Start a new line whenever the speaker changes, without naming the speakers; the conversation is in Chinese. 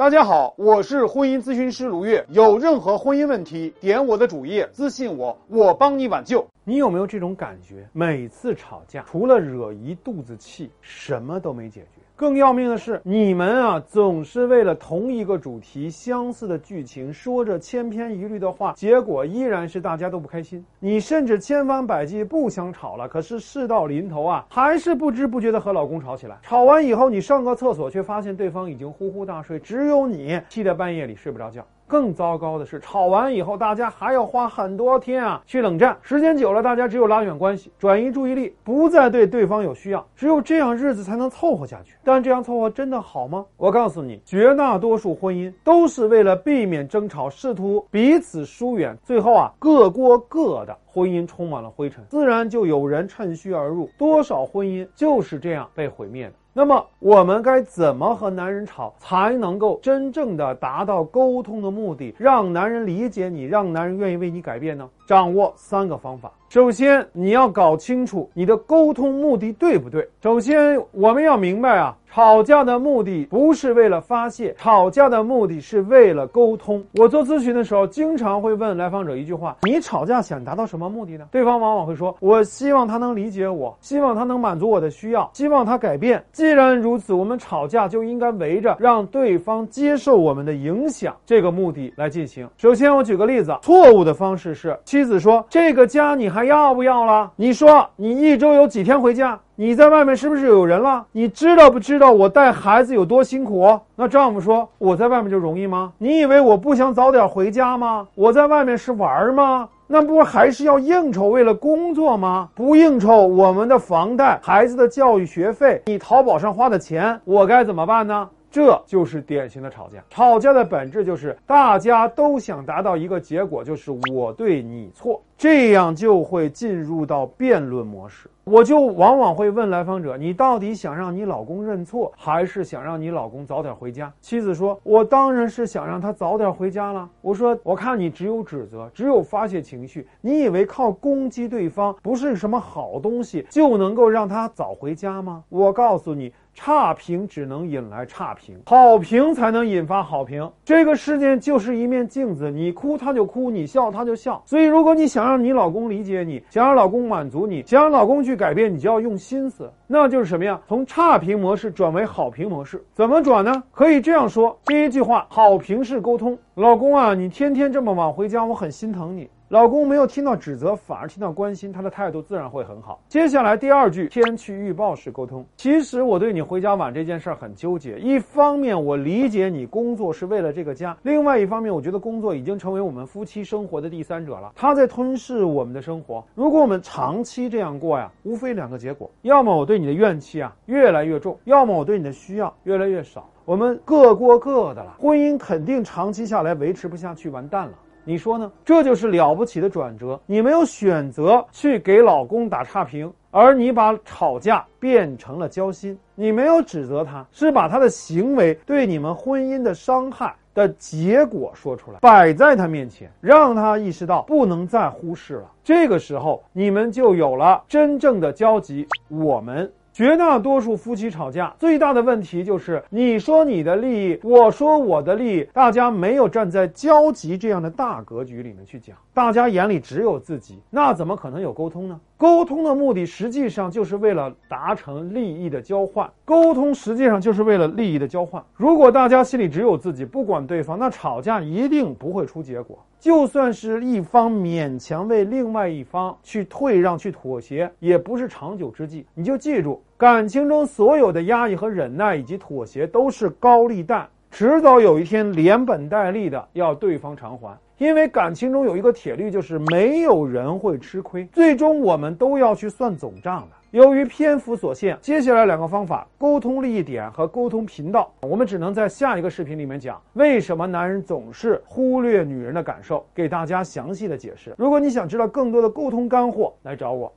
大家好，我是婚姻咨询师卢月。有任何婚姻问题，点我的主页私信我，我帮你挽救。
你有没有这种感觉？每次吵架，除了惹一肚子气，什么都没解决。更要命的是，你们啊，总是为了同一个主题、相似的剧情，说着千篇一律的话，结果依然是大家都不开心。你甚至千方百计不想吵了，可是事到临头啊，还是不知不觉的和老公吵起来。吵完以后，你上个厕所，却发现对方已经呼呼大睡，只有你气得半夜里睡不着觉。更糟糕的是，吵完以后，大家还要花很多天啊去冷战，时间久了，大家只有拉远关系，转移注意力，不再对对方有需要，只有这样日子才能凑合下去。但这样凑合真的好吗？我告诉你，绝大多数婚姻都是为了避免争吵，试图彼此疏远，最后啊各过各的，婚姻充满了灰尘，自然就有人趁虚而入，多少婚姻就是这样被毁灭的。那么我们该怎么和男人吵，才能够真正的达到沟通的目的，让男人理解你，让男人愿意为你改变呢？掌握三个方法。首先，你要搞清楚你的沟通目的对不对。首先，我们要明白啊，吵架的目的不是为了发泄，吵架的目的是为了沟通。我做咨询的时候，经常会问来访者一句话：“你吵架想达到什么目的呢？”对方往往会说：“我希望他能理解我，希望他能满足我的需要，希望他改变。”既然如此，我们吵架就应该围着让对方接受我们的影响这个目的来进行。首先，我举个例子，错误的方式是妻子说：“这个家你还。”还要不要了？你说你一周有几天回家？你在外面是不是有人了？你知道不知道我带孩子有多辛苦？那丈夫说我在外面就容易吗？你以为我不想早点回家吗？我在外面是玩吗？那不还是要应酬，为了工作吗？不应酬，我们的房贷、孩子的教育学费，你淘宝上花的钱，我该怎么办呢？这就是典型的吵架。吵架的本质就是大家都想达到一个结果，就是我对你错，这样就会进入到辩论模式。我就往往会问来访者：“你到底想让你老公认错，还是想让你老公早点回家？”妻子说：“我当然是想让他早点回家了。”我说：“我看你只有指责，只有发泄情绪，你以为靠攻击对方不是什么好东西，就能够让他早回家吗？”我告诉你。差评只能引来差评，好评才能引发好评。这个世界就是一面镜子，你哭他就哭，你笑他就笑。所以，如果你想让你老公理解你，想让老公满足你，想让老公去改变，你就要用心思。那就是什么呀？从差评模式转为好评模式。怎么转呢？可以这样说：第一句话，好评式沟通。老公啊，你天天这么晚回家，我很心疼你。老公没有听到指责，反而听到关心，他的态度自然会很好。接下来第二句天气预报式沟通。其实我对你回家晚这件事儿很纠结。一方面我理解你工作是为了这个家，另外一方面我觉得工作已经成为我们夫妻生活的第三者了，他在吞噬我们的生活。如果我们长期这样过呀，无非两个结果：要么我对你的怨气啊越来越重，要么我对你的需要越来越少。我们各过各的了，婚姻肯定长期下来维持不下去，完蛋了。你说呢？这就是了不起的转折。你没有选择去给老公打差评，而你把吵架变成了交心。你没有指责他，是把他的行为对你们婚姻的伤害的结果说出来，摆在他面前，让他意识到不能再忽视了。这个时候，你们就有了真正的交集。我们。绝大多数夫妻吵架最大的问题就是你说你的利益，我说我的利益，大家没有站在交集这样的大格局里面去讲，大家眼里只有自己，那怎么可能有沟通呢？沟通的目的实际上就是为了达成利益的交换，沟通实际上就是为了利益的交换。如果大家心里只有自己，不管对方，那吵架一定不会出结果。就算是一方勉强为另外一方去退让、去妥协，也不是长久之计。你就记住，感情中所有的压抑和忍耐以及妥协都是高利贷，迟早有一天连本带利的要对方偿还。因为感情中有一个铁律，就是没有人会吃亏，最终我们都要去算总账的。由于篇幅所限，接下来两个方法：沟通利益点和沟通频道，我们只能在下一个视频里面讲为什么男人总是忽略女人的感受，给大家详细的解释。如果你想知道更多的沟通干货，来找我。